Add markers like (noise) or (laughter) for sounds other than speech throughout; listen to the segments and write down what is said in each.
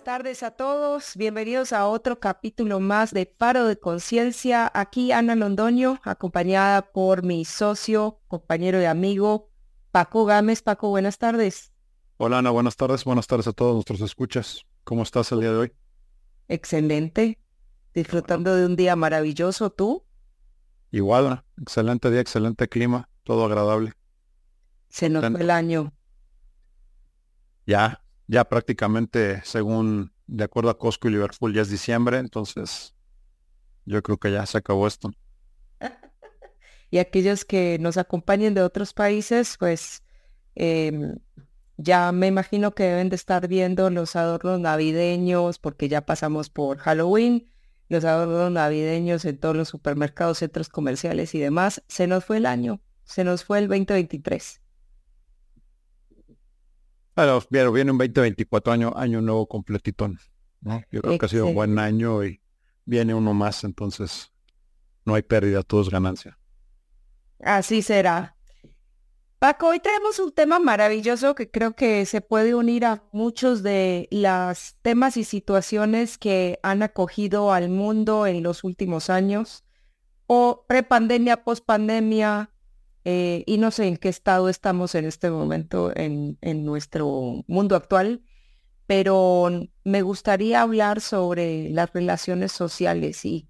buenas tardes a todos. Bienvenidos a otro capítulo más de Paro de Conciencia. Aquí Ana Londoño, acompañada por mi socio, compañero y amigo Paco Gámez. Paco, buenas tardes. Hola Ana, buenas tardes. Buenas tardes a todos nuestros escuchas. ¿Cómo estás el día de hoy? Excelente. Disfrutando de un día maravilloso. ¿Tú? Igual, excelente día, excelente clima, todo agradable. Se nos fue el año. Ya, ya prácticamente según de acuerdo a Costco y Liverpool ya es diciembre, entonces yo creo que ya se acabó esto. (laughs) y aquellos que nos acompañen de otros países, pues em, ya me imagino que deben de estar viendo los adornos navideños porque ya pasamos por Halloween, los adornos navideños en todos los supermercados, centros comerciales y demás. Se nos fue el año, se nos fue el 2023. Viene un 2024 año, año nuevo completito. ¿no? Yo creo que ha sido un buen año y viene uno más, entonces no hay pérdida, todo es ganancia. Así será. Paco, hoy tenemos un tema maravilloso que creo que se puede unir a muchos de los temas y situaciones que han acogido al mundo en los últimos años, o prepandemia, pospandemia, eh, y no sé en qué estado estamos en este momento en, nuestro mundo actual, pero me gustaría hablar sobre las relaciones sociales y,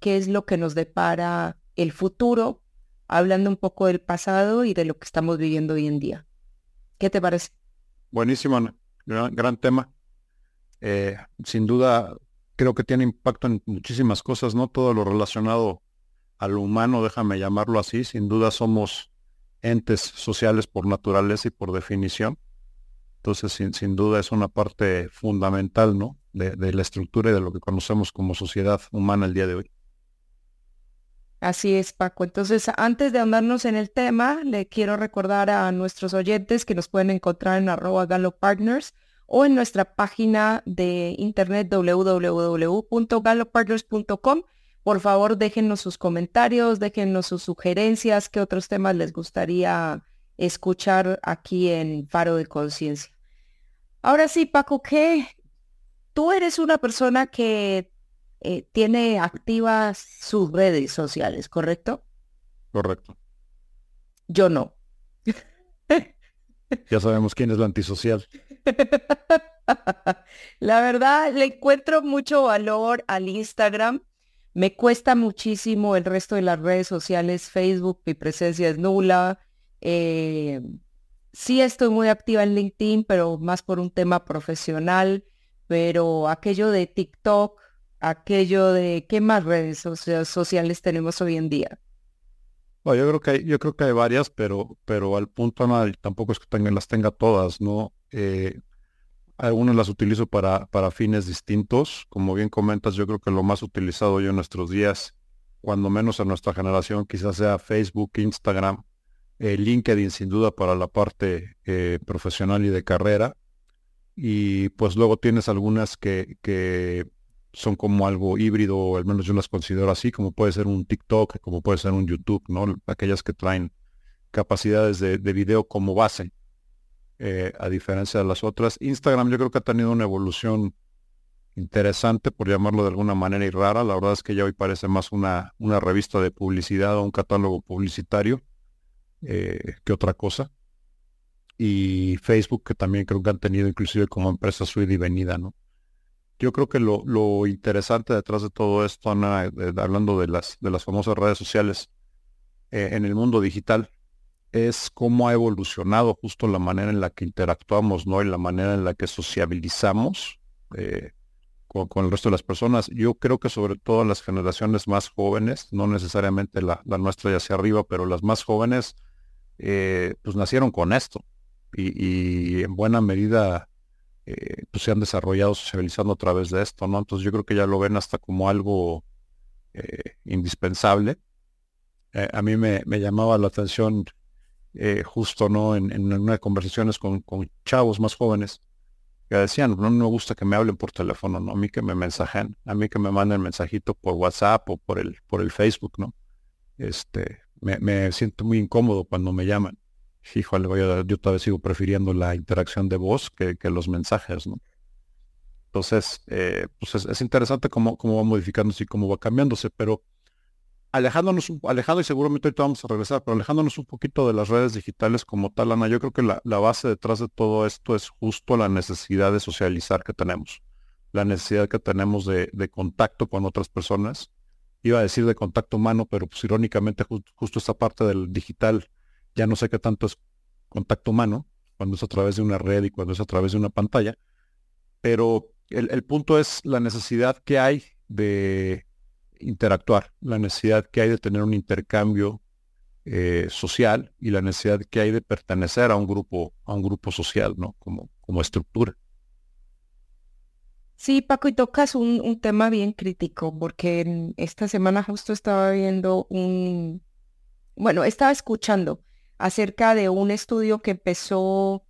qué es lo que nos depara el futuro, hablando un poco del pasado y de lo que estamos viviendo hoy en día. ¿Qué te parece? Buenísimo, gran, tema. Eh, sin duda, creo que tiene impacto en muchísimas cosas, ¿no? Todo lo relacionado al humano, déjame llamarlo así, sin duda somos entes sociales por naturaleza y por definición. Entonces, sin, duda es una parte fundamental, ¿no? De, la estructura y de lo que conocemos como sociedad humana el día de hoy. Así es, Paco. Entonces, antes de andarnos en el tema, le quiero recordar a nuestros oyentes que nos pueden encontrar en arroba Partners o en nuestra página de internet www.galopartners.com por favor, déjenos sus comentarios, déjenos sus sugerencias, qué otros temas les gustaría escuchar aquí en Faro de Conciencia. Ahora sí, Paco, ¿qué? Tú eres una persona que eh, tiene activas sus redes sociales, ¿correcto? Correcto. Yo no. ya sabemos quién es la antisocial. (laughs) la verdad, le encuentro mucho valor al Instagram me cuesta muchísimo el resto de las redes sociales, Facebook, mi presencia es nula. Eh, sí estoy muy activa en LinkedIn, pero más por un tema profesional, pero aquello de TikTok, aquello de qué más redes sociales tenemos hoy en día. Bueno, yo creo que hay, yo creo que hay varias, pero, pero al punto tampoco es que tenga, las tenga todas, ¿no? Eh, algunas las utilizo para, para fines distintos. Como bien comentas, yo creo que lo más utilizado hoy en nuestros días, cuando menos en nuestra generación, quizás sea Facebook, Instagram, eh, LinkedIn sin duda para la parte eh, profesional y de carrera. Y pues luego tienes algunas que, que son como algo híbrido, o al menos yo las considero así, como puede ser un TikTok, como puede ser un YouTube, ¿no? Aquellas que traen capacidades de, de video como base. Eh, a diferencia de las otras. Instagram yo creo que ha tenido una evolución interesante, por llamarlo de alguna manera y rara. La verdad es que ya hoy parece más una, una revista de publicidad o un catálogo publicitario eh, que otra cosa. Y Facebook, que también creo que han tenido inclusive como empresa su y venida, ¿no? Yo creo que lo, lo interesante detrás de todo esto, Ana, hablando de las, de las famosas redes sociales eh, en el mundo digital, es cómo ha evolucionado justo la manera en la que interactuamos, ¿no? Y la manera en la que sociabilizamos eh, con, el resto de las personas. Yo creo que sobre todo las generaciones más jóvenes, no necesariamente la, nuestra y hacia arriba, pero las más jóvenes, eh, pues nacieron con esto. Y, en buena medida eh, pues se han desarrollado socializando a través de esto, ¿no? Entonces yo creo que ya lo ven hasta como algo indispensable. a mí me llamaba la atención eh, justo no en, en unas conversaciones con, chavos más jóvenes que decían, no me gusta que me hablen por teléfono, ¿no? A mí que me mensajen, a mí que me manden mensajito por WhatsApp o por el, por el Facebook, ¿no? Este, me, siento muy incómodo cuando me llaman. Híjole, voy a, yo todavía sigo prefiriendo la interacción de voz que, que los mensajes, ¿no? Entonces, eh, pues es, interesante cómo, cómo va modificándose y cómo va cambiándose, pero alejándonos, alejando y seguramente ahorita vamos a regresar, pero alejándonos un poquito de las redes digitales como tal, Ana, yo creo que la, base detrás de todo esto es justo la necesidad de socializar que tenemos, la necesidad que tenemos de, contacto con otras personas. Iba a decir de contacto humano, pero pues irónicamente justo esta parte del digital, ya no sé qué tanto es contacto humano, cuando es a través de una red y cuando es a través de una pantalla, pero el punto es la necesidad que hay de interactuar, la necesidad que hay de tener un intercambio eh, social y la necesidad que hay de pertenecer a un grupo, a un grupo social, ¿no? Como, como estructura. Sí, Paco, y tocas un, un tema bien crítico, porque esta semana justo estaba viendo un, bueno, estaba escuchando acerca de un estudio que empezó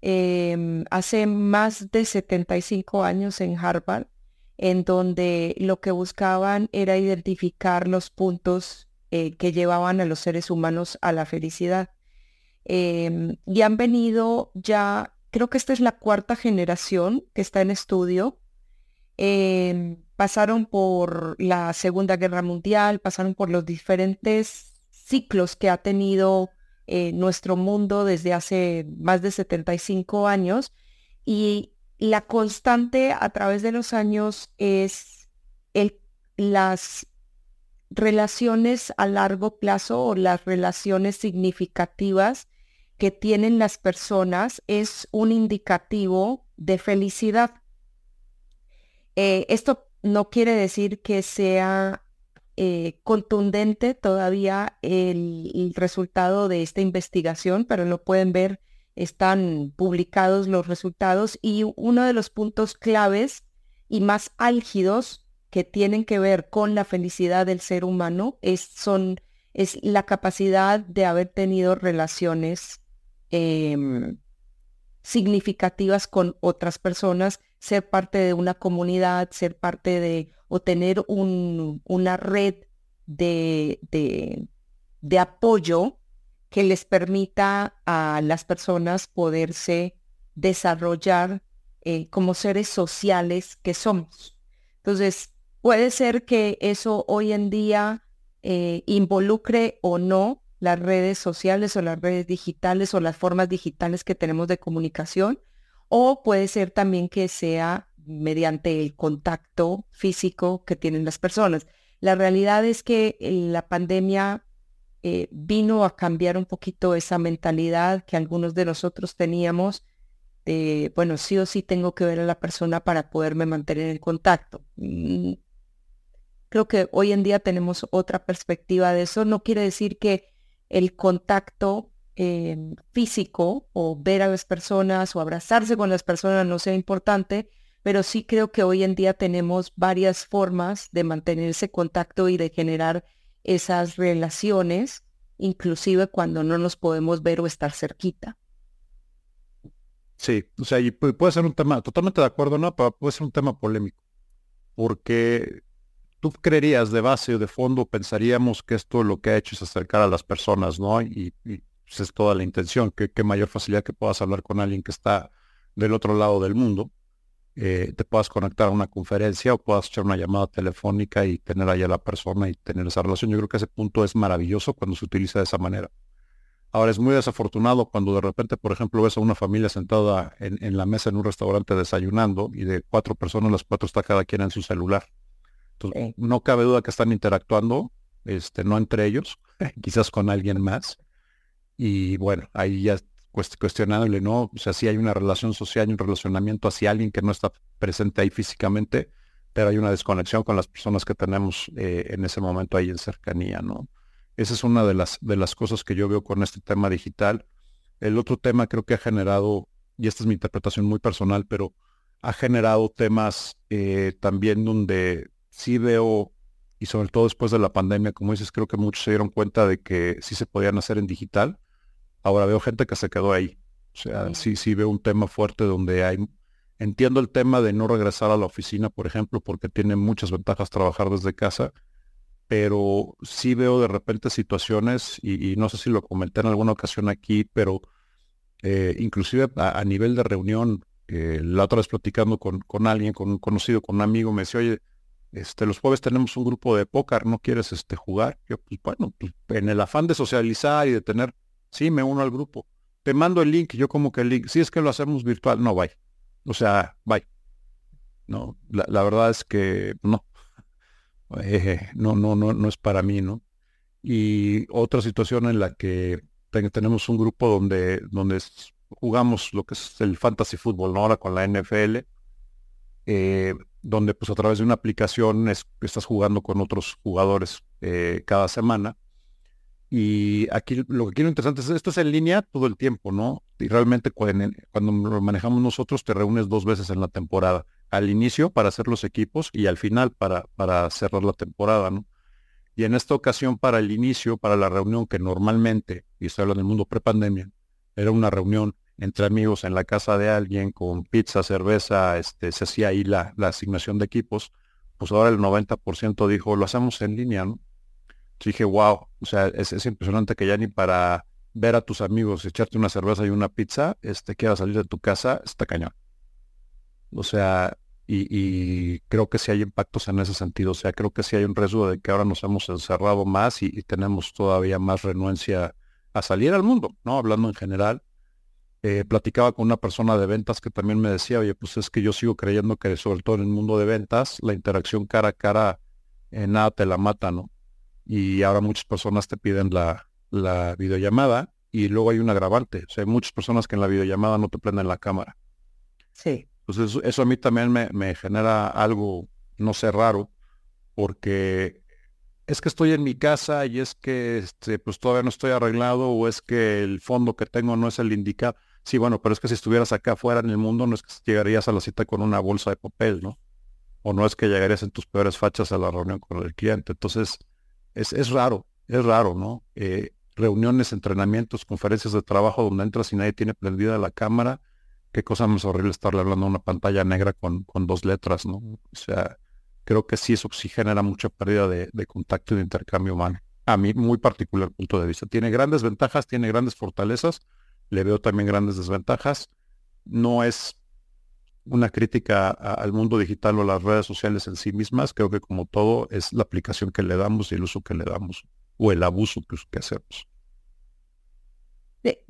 em, hace más de 75 años en Harvard, en donde lo que buscaban era identificar los puntos eh, que llevaban a los seres humanos a la felicidad. Em, y han venido ya, creo que esta es la cuarta generación que está en estudio. Em, pasaron por la Segunda Guerra Mundial, pasaron por los diferentes ciclos que ha tenido eh, nuestro mundo desde hace más de 75 años y la constante a través de los años es el, las relaciones a largo plazo o las relaciones significativas que tienen las personas es un indicativo de felicidad. Eh, esto no quiere decir que sea eh, contundente todavía el, resultado de esta investigación, pero lo pueden ver están publicados los resultados y uno de los puntos claves y más álgidos que tienen que ver con la felicidad del ser humano es, son, es la capacidad de haber tenido relaciones em, significativas con otras personas, ser parte de una comunidad, ser parte de o tener un, una red de, de, de apoyo que les permita a las personas poderse desarrollar eh, como seres sociales que somos. Entonces, puede ser que eso hoy en día eh, involucre o no las redes sociales o las redes digitales o las formas digitales que tenemos de comunicación, o puede ser también que sea mediante el contacto físico que tienen las personas. La realidad es que la pandemia eh, vino a cambiar un poquito esa mentalidad que algunos de nosotros teníamos de, bueno, sí o sí tengo que ver a la persona para poderme mantener en contacto. Mm, creo que hoy en día tenemos otra perspectiva de eso. No quiere decir que el contacto eh, físico o ver a las personas o abrazarse con las personas no sea importante, pero sí creo que hoy en día tenemos varias formas de mantener ese contacto y de generar esas relaciones, inclusive cuando no nos podemos ver o estar cerquita. Sí, o sea, y puede ser un tema, totalmente de acuerdo, ¿no? Puede ser un tema polémico, porque tú creerías de base o de fondo, pensaríamos que esto lo que ha hecho es acercar a las personas, ¿no? Y, y pues, es toda la intención, que mayor facilidad que puedas hablar con alguien que está del otro lado del mundo eh, te puedas conectar a una conferencia o puedas echar una llamada telefónica y tener ahí a la persona y tener esa relación. Yo creo que ese punto es maravilloso cuando se utiliza de esa manera. Ahora es muy desafortunado cuando de repente, por ejemplo, ves a una familia sentada en, la mesa en un restaurante desayunando y de cuatro personas, las cuatro está cada quien en su celular. Entonces, no cabe duda que están interactuando, este, no entre ellos, (laughs) quizás con alguien más. Y bueno, ahí ya cuestionable, ¿no? O sea, sí hay una relación social y un relacionamiento hacia alguien que no está presente ahí físicamente, pero hay una desconexión con las personas que tenemos eh, en ese momento ahí en cercanía, ¿no? Esa es una de las, de las cosas que yo veo con este tema digital. El otro tema creo que ha generado, y esta es mi interpretación muy personal, pero ha generado temas eh, también donde sí veo, y sobre todo después de la pandemia, como dices, creo que muchos se dieron cuenta de que sí se podían hacer en digital, Ahora veo gente que se quedó ahí. O sea, sí, sí veo un tema fuerte donde hay... Entiendo el tema de no regresar a la oficina, por ejemplo, porque tiene muchas ventajas trabajar desde casa, pero sí veo de repente situaciones, y, no sé si lo comenté en alguna ocasión aquí, pero eh, inclusive a, nivel de reunión Eh, la otra vez platicando con, con alguien, con un conocido, con un amigo, me decía, oye, este, los jueves tenemos un grupo de póker, ¿no quieres este, jugar? Yo, pues bueno, pues, en el afán de socializar y de tener, sí, me uno al grupo. Te mando el link, yo como que el link, si es que lo hacemos virtual, no, bye. O sea, bye. No, la, verdad es que no. No, no, no, no es para mí, ¿no? Y otra situación en la que tenemos un grupo donde, donde jugamos lo que es el fantasy fútbol, ¿no? Ahora con la NFL, eh, donde pues a través de una aplicación estás jugando con otros jugadores eh, cada semana. Y aquí lo que quiero interesante es, esto es en línea todo el tiempo, ¿no? Y realmente cuando, lo manejamos nosotros te reúnes dos veces en la temporada, al inicio para hacer los equipos y al final para, para cerrar la temporada, ¿no? Y en esta ocasión para el inicio, para la reunión que normalmente, y estoy hablando del mundo prepandemia, era una reunión entre amigos en la casa de alguien con pizza, cerveza, este, se hacía ahí la asignación de equipos, pues ahora el 90% dijo, lo hacemos en línea, ¿no? Dije, wow, o sea, es, es, impresionante que ya ni para ver a tus amigos, echarte una cerveza y una pizza, este, quieras salir de tu casa, está cañón. O sea, y, creo que sí hay impactos en ese sentido, o sea, creo que sí hay un riesgo de que ahora nos hemos encerrado más y, tenemos todavía más renuencia a salir al mundo, ¿no? Hablando en general eh, platicaba con una persona de ventas que también me decía, oye, pues es que yo sigo creyendo que sobre todo en el mundo de ventas, la interacción cara a cara, en nada te la mata, ¿no? Y ahora muchas personas te piden la, la videollamada y luego hay un agravante. O sea, hay muchas personas que en la videollamada no te prenden la cámara. Sí. Entonces eso, a mí también me, me genera algo, no sé, raro, porque es que estoy en mi casa y es que este, pues todavía no estoy arreglado o es que el fondo que tengo no es el indicado. Sí, bueno, pero es que si estuvieras acá afuera en el mundo, no es que llegarías a la cita con una bolsa de papel, ¿no? O no es que llegarías en tus peores fachas a la reunión con el cliente. Entonces, es, es raro, es raro, ¿no? Eh, reuniones, entrenamientos, conferencias de trabajo donde entras y nadie tiene prendida la cámara. Qué cosa más horrible estarle hablando a una pantalla negra con, con dos letras, ¿no? O sea, creo que sí eso sí genera mucha pérdida de, de contacto y de intercambio humano. A mí, muy particular punto de vista. Tiene grandes ventajas, tiene grandes fortalezas, le veo también grandes desventajas. No es una crítica al mundo digital o a las redes sociales en sí mismas. Creo que como todo es la aplicación que le damos y el uso que le damos o el abuso que, hacemos.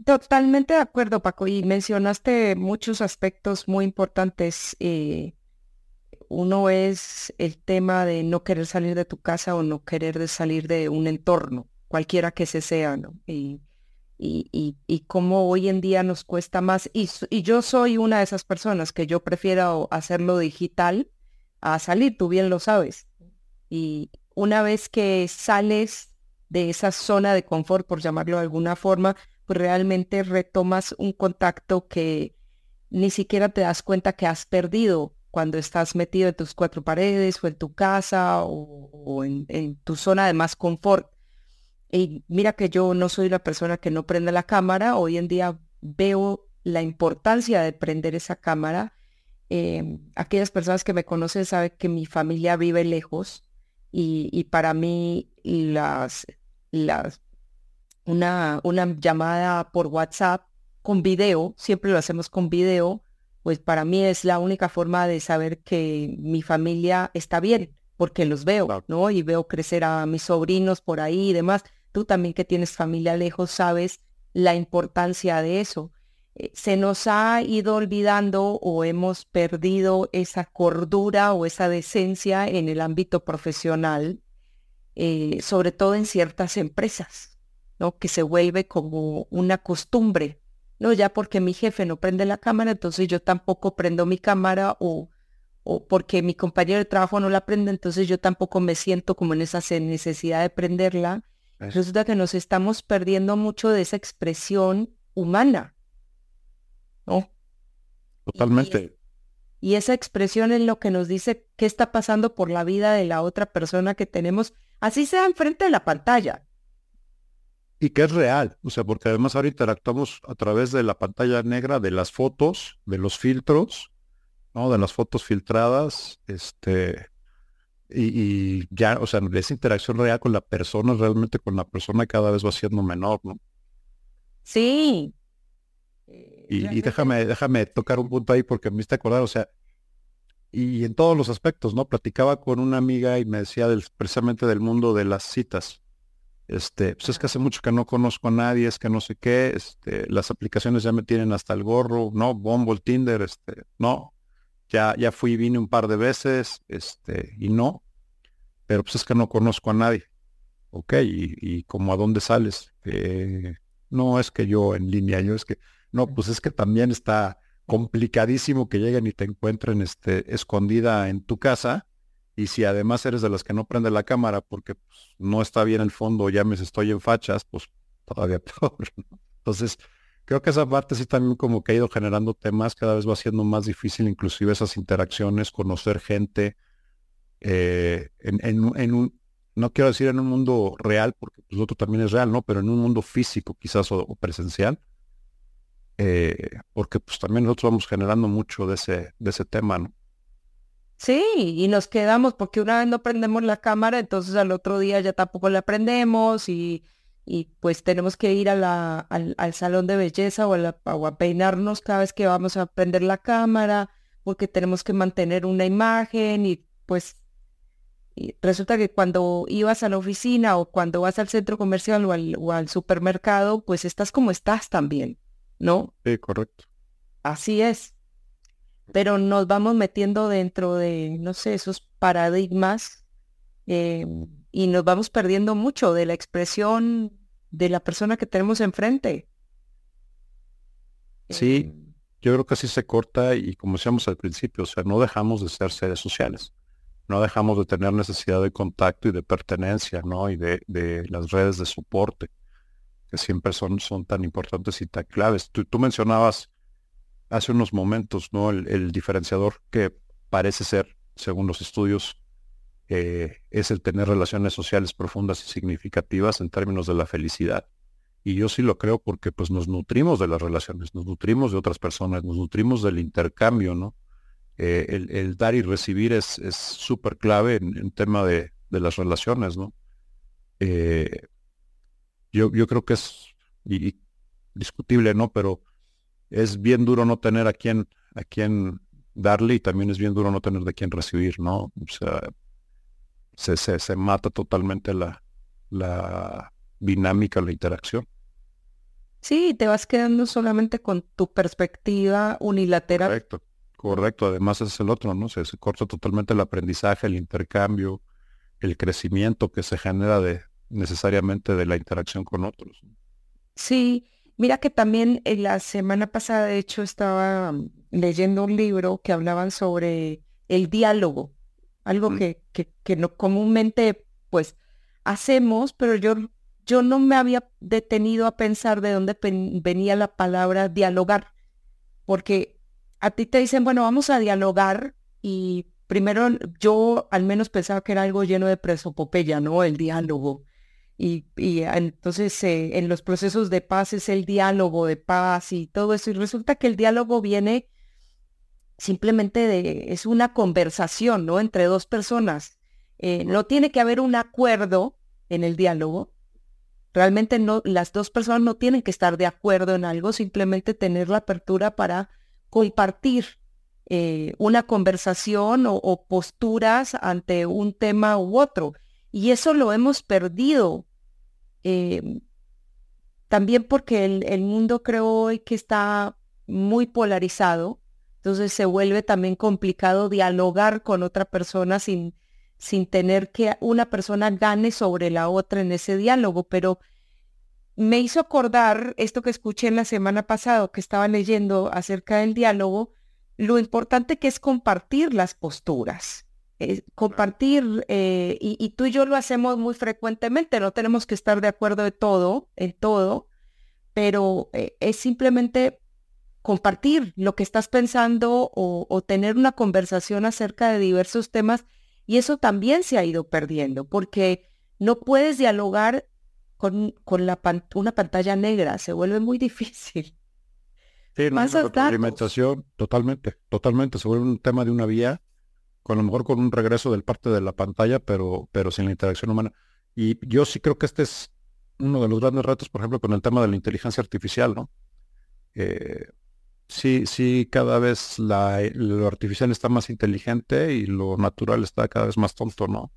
Totalmente de acuerdo, Paco. Y mencionaste muchos aspectos muy importantes. Eh, uno es el tema de no querer salir de tu casa o no querer salir de un entorno, cualquiera que se sea, ¿no? Y, y, y, cómo hoy en día nos cuesta más. Y, y, yo soy una de esas personas que yo prefiero hacerlo digital a salir, tú bien lo sabes. Y una vez que sales de esa zona de confort, por llamarlo de alguna forma, pues realmente retomas un contacto que ni siquiera te das cuenta que has perdido cuando estás metido en tus cuatro paredes o en tu casa o, en, en tu zona de más confort. Y mira que yo no soy la persona que no prende la cámara. Hoy en día veo la importancia de prender esa cámara. Em, aquellas personas que me conocen saben que mi familia vive lejos y, para mí las, las, una, una llamada por WhatsApp con video, siempre lo hacemos con video, pues para mí es la única forma de saber que mi familia está bien, porque los veo, ¿no? Y veo crecer a mis sobrinos por ahí y demás tú también que tienes familia lejos sabes la importancia de eso. Eh, se nos ha ido olvidando o hemos perdido esa cordura o esa decencia en el ámbito profesional, eh, sobre todo en ciertas empresas, ¿no? Que se vuelve como una costumbre, ¿no? Ya porque mi jefe no prende la cámara, entonces yo tampoco prendo mi cámara o, o porque mi compañero de trabajo no la prende, entonces yo tampoco me siento como en esa necesidad de prenderla Resulta que nos estamos perdiendo mucho de esa expresión humana. ¿No? Totalmente. Y, esa expresión es lo que nos dice qué está pasando por la vida de la otra persona que tenemos, así sea enfrente de la pantalla. Y que es real, o sea, porque además ahora interactuamos a través de la pantalla negra, de las fotos, de los filtros, ¿no? De las fotos filtradas, este, y, ya, o sea, esa interacción real con la persona, realmente con la persona cada vez va siendo menor, ¿no? Sí. Eh, y, déjame, déjame tocar un punto ahí porque me hiciste acordar, o sea, y en todos los aspectos, ¿no? Platicaba con una amiga y me decía del, precisamente del mundo de las citas. Este, pues es que hace mucho que no conozco a nadie, es que no sé qué, este, las aplicaciones ya me tienen hasta el gorro, no, Bumble, Tinder, este, no, ya, ya fui y vine un par de veces, este, y no, pero pues es que no conozco a nadie. Ok, y, como a dónde sales. Eh, no es que yo en línea, yo es que, no, pues es que también está complicadísimo que lleguen y te encuentren este, escondida en tu casa. Y si además eres de las que no prende la cámara porque pues, no está bien el fondo, ya me estoy en fachas, pues todavía (laughs) peor. Entonces, creo que esa parte sí también como que ha ido generando temas, cada vez va siendo más difícil inclusive esas interacciones, conocer gente eh, en, un, no quiero decir en un mundo real, porque pues, otro también es real, ¿no? Pero en un mundo físico quizás o, presencial, eh, porque pues también nosotros vamos generando mucho de ese, de ese tema, ¿no? Sí, y nos quedamos porque una vez no prendemos la cámara, entonces al otro día ya tampoco la prendemos y, y pues tenemos que ir a la, al, salón de belleza o a, o a peinarnos cada vez que vamos a prender la cámara porque tenemos que mantener una imagen y pues resulta que cuando ibas a la oficina o cuando vas al centro comercial o al, supermercado, pues estás como estás también, ¿no? Sí, correcto. Así es. Pero nos vamos metiendo dentro de, no sé, esos paradigmas eh, y nos vamos perdiendo mucho de la expresión de la persona que tenemos enfrente. Sí, eh, yo creo que así se corta y como decíamos al principio, o sea, no dejamos de ser seres sociales no dejamos de tener necesidad de contacto y de pertenencia, ¿no? Y de, las redes de soporte, que siempre son, son tan importantes y tan claves. Tú, mencionabas hace unos momentos, ¿no? El, diferenciador que parece ser, según los estudios, eh, es el tener relaciones sociales profundas y significativas en términos de la felicidad. Y yo sí lo creo porque pues nos nutrimos de las relaciones, nos nutrimos de otras personas, nos nutrimos del intercambio, ¿no? Eh, el, dar y recibir es súper clave en, en, tema de, las relaciones, ¿no? Eh, yo, yo creo que es discutible, ¿no? Pero es bien duro no tener a quien, a quien darle y también es bien duro no tener de quien recibir, ¿no? O sea, se, se, se mata totalmente la, la dinámica, la interacción. Sí, te vas quedando solamente con tu perspectiva unilateral. Correcto. Correcto, además es el otro, ¿no? Se, corta totalmente el aprendizaje, el intercambio, el crecimiento que se genera de necesariamente de la interacción con otros. Sí, mira que también en la semana pasada, de hecho, estaba mm, leyendo un libro que hablaban sobre el diálogo, algo que, que, que, no comúnmente pues hacemos, pero yo, yo no me había detenido a pensar de dónde venía la palabra dialogar, porque a ti te dicen, bueno, vamos a dialogar y primero yo al menos pensaba que era algo lleno de presopopeya, ¿no? El diálogo. Y, entonces eh, en los procesos de paz es el diálogo de paz y todo eso. Y resulta que el diálogo viene simplemente de, es una conversación, ¿no? Entre dos personas. Eh, no tiene que haber un acuerdo en el diálogo. Realmente no, las dos personas no tienen que estar de acuerdo en algo, simplemente tener la apertura para compartir eh, una conversación o, posturas ante un tema u otro. Y eso lo hemos perdido. Em, también porque el, mundo creo hoy que está muy polarizado, entonces se vuelve también complicado dialogar con otra persona sin, sin tener que una persona gane sobre la otra en ese diálogo, pero me hizo acordar esto que escuché en la semana pasada, que estaba leyendo acerca del diálogo, lo importante que es compartir las posturas. compartir, eh, y, tú y yo lo hacemos muy frecuentemente, no tenemos que estar de acuerdo de todo, en todo, pero eh, es simplemente compartir lo que estás pensando o, o tener una conversación acerca de diversos temas, y eso también se ha ido perdiendo, porque no puedes dialogar con, la una pantalla negra, se vuelve muy difícil. Sí, no, Más alimentación, totalmente, totalmente, se vuelve un tema de una vía, con lo mejor con un regreso del parte de la pantalla, pero, pero sin la interacción humana. Y yo sí creo que este es uno de los grandes retos, por ejemplo, con el tema de la inteligencia artificial, ¿no? Eh, sí, sí, cada vez la, lo artificial está más inteligente y lo natural está cada vez más tonto, ¿no?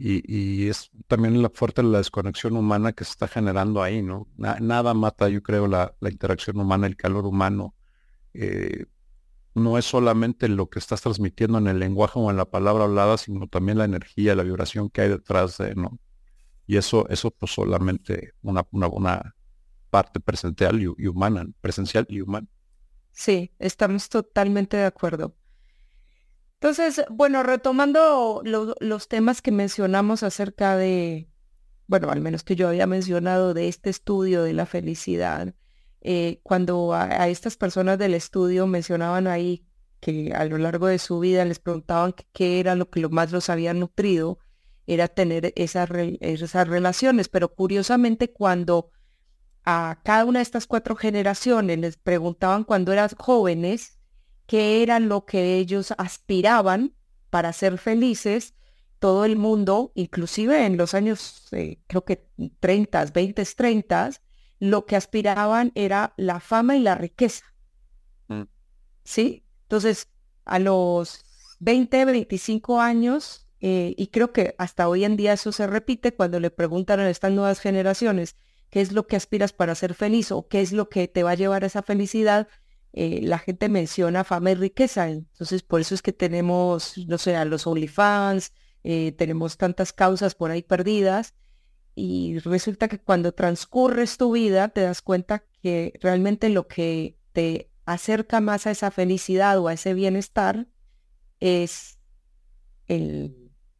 Y, es también la fuerte la desconexión humana que se está generando ahí, ¿no? nada mata, yo creo, la, interacción humana, el calor humano. Eh, no es solamente lo que estás transmitiendo en el lenguaje o en la palabra hablada, sino también la energía, la vibración que hay detrás de, ¿no? Y eso, eso pues solamente una, una, parte presencial y, humana, presencial y humana. Sí, estamos totalmente de acuerdo. Entonces, bueno, retomando los temas que mencionamos acerca de, bueno, al menos que yo había mencionado de este estudio de la felicidad, eh, cuando a, estas personas del estudio mencionaban ahí que a lo largo de su vida les preguntaban qué era lo que más los había nutrido, era tener esas, esas relaciones, pero curiosamente cuando a cada una de estas cuatro generaciones les preguntaban cuando eran jóvenes, qué era lo que ellos aspiraban para ser felices, todo el mundo, inclusive en los años, eh, creo que 30, 20, 30, lo que aspiraban era la fama y la riqueza. Mm. ¿Sí? Entonces, a los 20, 25 años, eh, y creo que hasta hoy en día eso se repite cuando le preguntan a estas nuevas generaciones qué es lo que aspiras para ser feliz o qué es lo que te va a llevar a esa felicidad, eh, la gente menciona fama y riqueza. Entonces, por eso es que tenemos, no sé, a los OnlyFans, eh, tenemos tantas causas por ahí perdidas. Y resulta que cuando transcurres tu vida, te das cuenta que realmente lo que te acerca más a esa felicidad o a ese bienestar es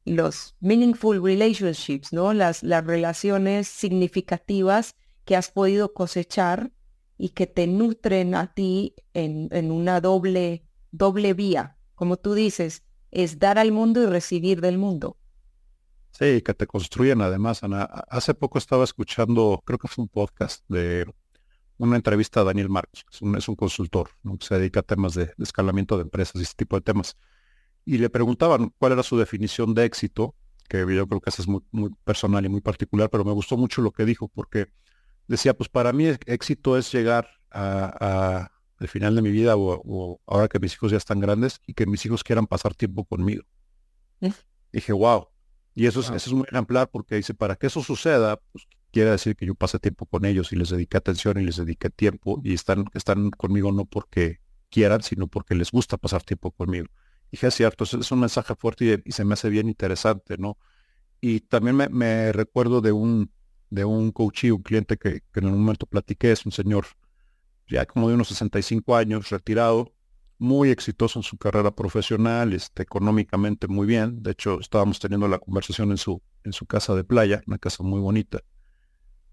los meaningful relationships, ¿no? Las, las relaciones significativas que has podido cosechar y que te nutren a ti en, una doble, doble vía. Como tú dices, es dar al mundo y recibir del mundo. Sí, que te construyen además, Ana. Hace poco estaba escuchando, creo que fue un podcast de una entrevista a Daniel Marcos, es un, consultor que se dedica a temas de, escalamiento de empresas y este tipo de temas. Y le preguntaban cuál era su definición de éxito, que yo creo que eso es muy, muy personal y muy particular, pero me gustó mucho lo que dijo, porque decía, pues para mí éxito es llegar a, al final de mi vida o, ahora que mis hijos ya están grandes y que mis hijos quieran pasar tiempo conmigo. ¿Eh? Dije, wow. Y eso, Es, eso es muy ejemplar porque dice, para que eso suceda, pues quiere decir que yo pase tiempo con ellos y les dediqué atención y les dediqué tiempo y están, están conmigo no porque quieran, sino porque les gusta pasar tiempo conmigo. Dije, es cierto, es, un mensaje fuerte y, se me hace bien interesante, ¿no? Y también me recuerdo de un, de un coach y un cliente que, en un momento platiqué, es un señor ya como de unos 65 años, retirado, muy exitoso en su carrera profesional, este, económicamente muy bien. De hecho, estábamos teniendo la conversación en su, en su casa de playa, una casa muy bonita.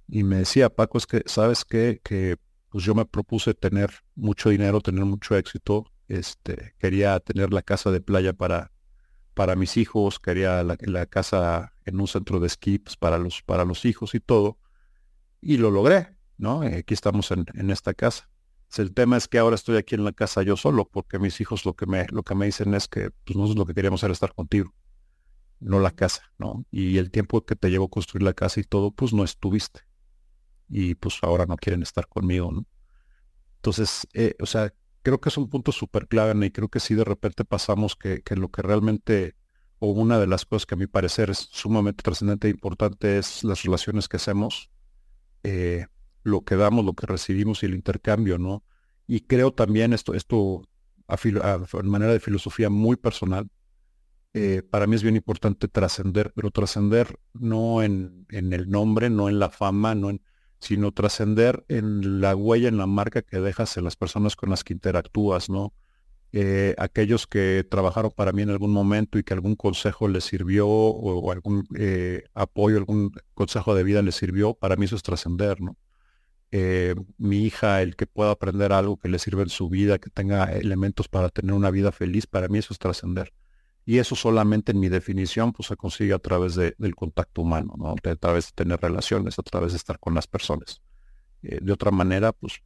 Y me decía, Paco, es que, ¿sabes qué? Que pues yo me propuse tener mucho dinero, tener mucho éxito. Este, quería tener la casa de playa para, para mis hijos, quería la, casa en un centro de esquí pues, para, los, para los hijos y todo. Y lo logré, ¿no? Eh, aquí estamos en, esta casa. El tema es que ahora estoy aquí en la casa yo solo, porque mis hijos lo que me, lo que me dicen es que pues, nosotros lo que queríamos era estar contigo, no la casa, ¿no? Y el tiempo que te llevó a construir la casa y todo, pues no estuviste. Y pues ahora no quieren estar conmigo, ¿no? Entonces, eh, o sea, creo que es un punto súper clave y creo que si de repente pasamos que, lo que realmente, o una de las cosas que a mi parecer es sumamente trascendente e importante es las relaciones que hacemos, eh, lo que damos, lo que recibimos y el intercambio, ¿no? Y creo también esto, esto a, manera de filosofía muy personal, eh, para mí es bien importante trascender, pero trascender no en, en el nombre, no en la fama, no en sino trascender en la huella, en la marca que dejas en las personas con las que interactúas, ¿no? Eh, aquellos que trabajaron para mí en algún momento y que algún consejo les sirvió o, algún eh, apoyo, algún consejo de vida les sirvió, para mí eso es trascender, ¿no? Eh, mi hija, el que pueda aprender algo que le sirva en su vida, que tenga elementos para tener una vida feliz, para mí eso es trascender. Y eso solamente en mi definición pues se consigue a través del contacto humano, ¿no? a través de tener relaciones, a través de estar con las personas. Eh, de otra manera, pues...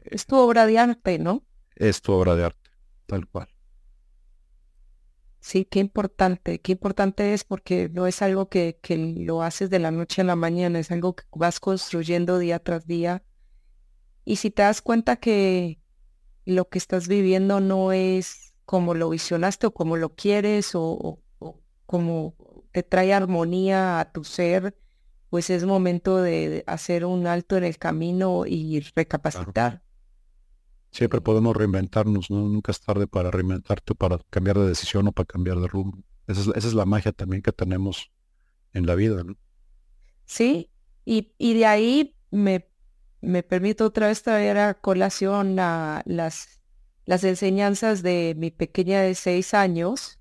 Es tu obra de arte, ¿no? Es tu obra de arte, tal cual. Sí, qué importante, qué importante es porque no es algo que, que lo haces de la noche a la mañana, es algo que vas construyendo día tras día Y si te das cuenta que lo que estás viviendo no es como lo visionaste o como lo quieres o, como te trae armonía a tu ser, pues es momento de hacer un alto en el camino y recapacitar. Siempre podemos reinventarnos, ¿no? Nunca es tarde para reinventarte, para cambiar de decisión o para cambiar de rumbo. Esa es, esa es la magia también que tenemos en la vida, ¿no? Sí, y, y de ahí me, me permito otra vez traer a colación a las, las enseñanzas de mi pequeña de seis años,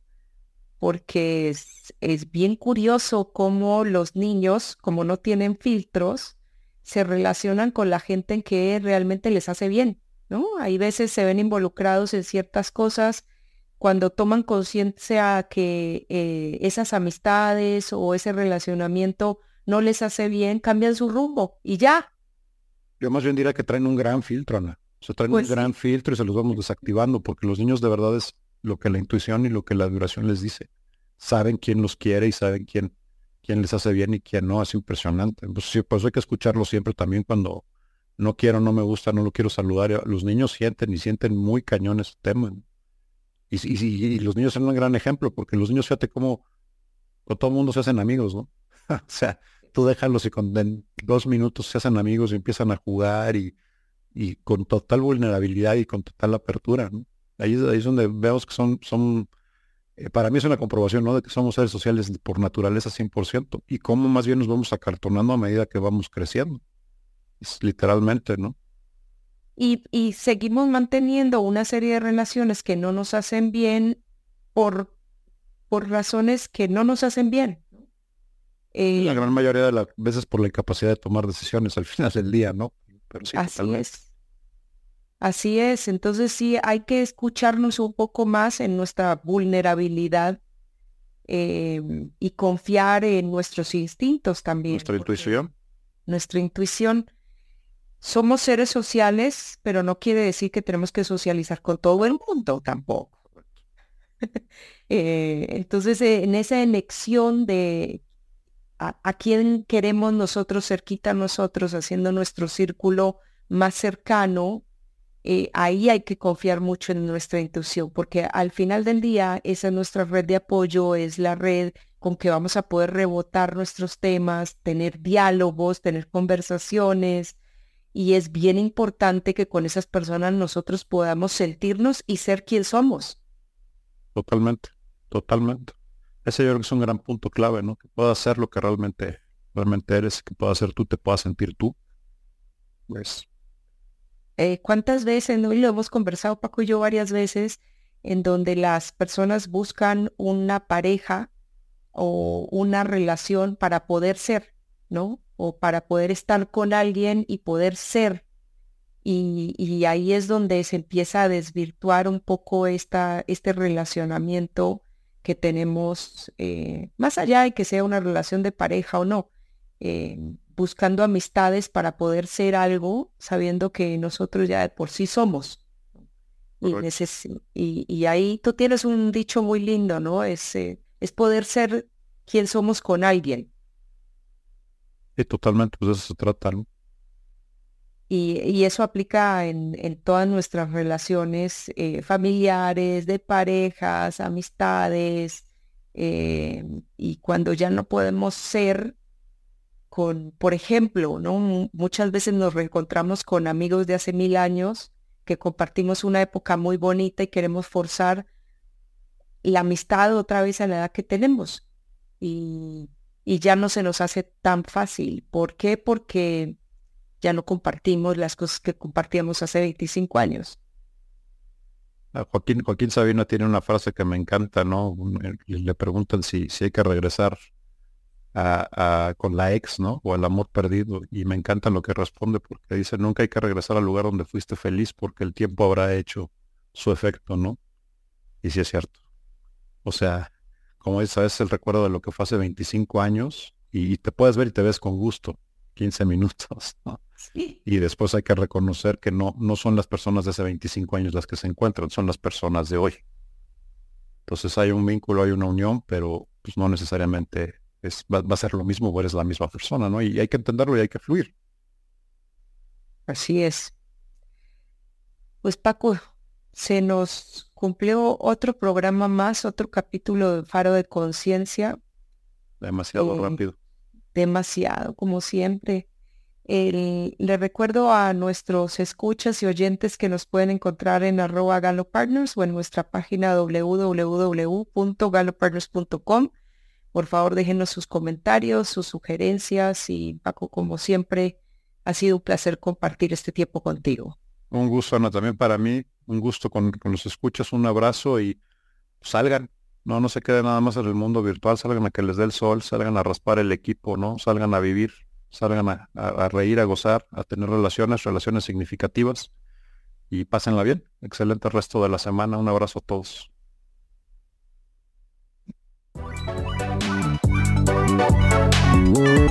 porque es, bien curioso cómo los niños, como no tienen filtros, se relacionan con la gente en que realmente les hace bien. ¿no? Hay veces se ven involucrados en ciertas cosas cuando toman conciencia que eh, esas amistades o ese relacionamiento no les hace bien, cambian su rumbo y ya. Yo más bien diría que traen un gran filtro, Ana. Se traen un pues gran filtro y se los vamos desactivando porque los niños de verdad es lo que la intuición y lo que la duración les dice. Saben quién los quiere y saben quién, quién les hace bien y quién no. Es impresionante. Pues sí, pues hay que escucharlo siempre también cuando, no quiero, no me gusta, no lo quiero saludar. Los niños sienten y sienten muy cañones ese tema. Y, y, los niños son un gran ejemplo, porque los niños, fíjate cómo con todo el mundo se hacen amigos, ¿no? (laughs) o sea, tú déjalos y con dos minutos se hacen amigos y empiezan a jugar y, y con total vulnerabilidad y con total apertura, ¿no? Ahí, ahí es donde vemos que son, son eh, para mí es una comprobación, ¿no? De que somos seres sociales por naturaleza 100% y cómo más bien nos vamos acartonando a medida que vamos creciendo literalmente, ¿no? Y, y, seguimos manteniendo una serie de relaciones que no nos hacen bien por, por razones que no nos hacen bien. la eh, gran mayoría de las veces por la incapacidad de tomar decisiones al final del día, ¿no? Pero sí, así es. Así es. Entonces sí, hay que escucharnos un poco más en nuestra vulnerabilidad em, y confiar en nuestros instintos también. Nuestra intuición. Nuestra intuición somos seres sociales, pero no quiere decir que tenemos que socializar con todo el mundo tampoco. (laughs) Eh, entonces, eh, en esa elección de a, quién queremos nosotros cerquita a nosotros, haciendo nuestro círculo más cercano, eh, ahí hay que confiar mucho en nuestra intuición, porque al final del día esa es nuestra red de apoyo, es la red con que vamos a poder rebotar nuestros temas, tener diálogos, tener conversaciones, y es bien importante que con esas personas nosotros podamos sentirnos y ser quien somos. Totalmente, totalmente. Ese yo creo que es un gran punto clave, ¿no? Que puedas ser lo que realmente, realmente eres, que puedas ser tú, te puedas sentir tú. Pues. Eh, ¿Cuántas veces, no? lo hemos conversado Paco y yo varias veces, en donde las personas buscan una pareja o una relación para poder ser, ¿no? o para poder estar con alguien y poder ser. Y, ahí es donde se empieza a desvirtuar un poco esta, este relacionamiento que tenemos, eh, más allá de que sea una relación de pareja o no, eh, buscando amistades para poder ser algo, sabiendo que nosotros ya por sí somos. Y, y, ahí tú tienes un dicho muy lindo, ¿no? Es, eh, es poder ser quien somos con alguien. Sí, totalmente, pues eso se trata, ¿no? Y, eso aplica en, todas nuestras relaciones eh, familiares, de parejas, amistades, eh, y cuando ya no podemos ser por ejemplo, ¿no? Muchas veces nos reencontramos con amigos de hace mil años que compartimos una época muy bonita y queremos forzar la amistad otra vez a la edad que tenemos. Y, ya no se nos hace tan fácil. ¿Por qué? Porque ya no compartimos las cosas que compartíamos hace 25 años. Joaquín, Joaquín Sabina tiene una frase que me encanta, ¿no? Le preguntan si, si hay que regresar a, con la ex, ¿no? O al amor perdido. Y me encanta lo que responde porque dice, nunca hay que regresar al lugar donde fuiste feliz porque el tiempo habrá hecho su efecto, ¿no? Y sí es cierto. O sea, como es, es el recuerdo de lo que fue hace 25 años y, te puedes ver y te ves con gusto, 15 (laughs) minutos, Y después hay que reconocer que no, no son las personas de hace 25 años las que se encuentran, son las personas de hoy. Entonces hay un vínculo, hay una unión, pero pues no necesariamente es, va, a ser lo mismo o eres la misma persona, ¿no? Y hay que entenderlo y hay que fluir. Así es. Pues Paco, se nos cumplió otro programa más, otro capítulo de Faro de Conciencia. Demasiado eh, rápido. Demasiado, como siempre. le recuerdo a nuestros escuchas y oyentes que nos pueden encontrar en arroba galopartners o en nuestra página www.galopartners.com. Por favor, déjenos sus comentarios, sus sugerencias y Paco, como siempre, ha sido un placer compartir este tiempo contigo. Un gusto, Ana, también para mí, un gusto con, los escuchas, un abrazo y salgan, no, no se queden nada más en el mundo virtual, salgan a que les dé el sol, salgan a raspar el equipo, ¿no? Salgan a vivir, salgan a, reír, a gozar, a tener relaciones, relaciones significativas y pásenla bien. Excelente resto de la semana, un abrazo a todos. Whoa.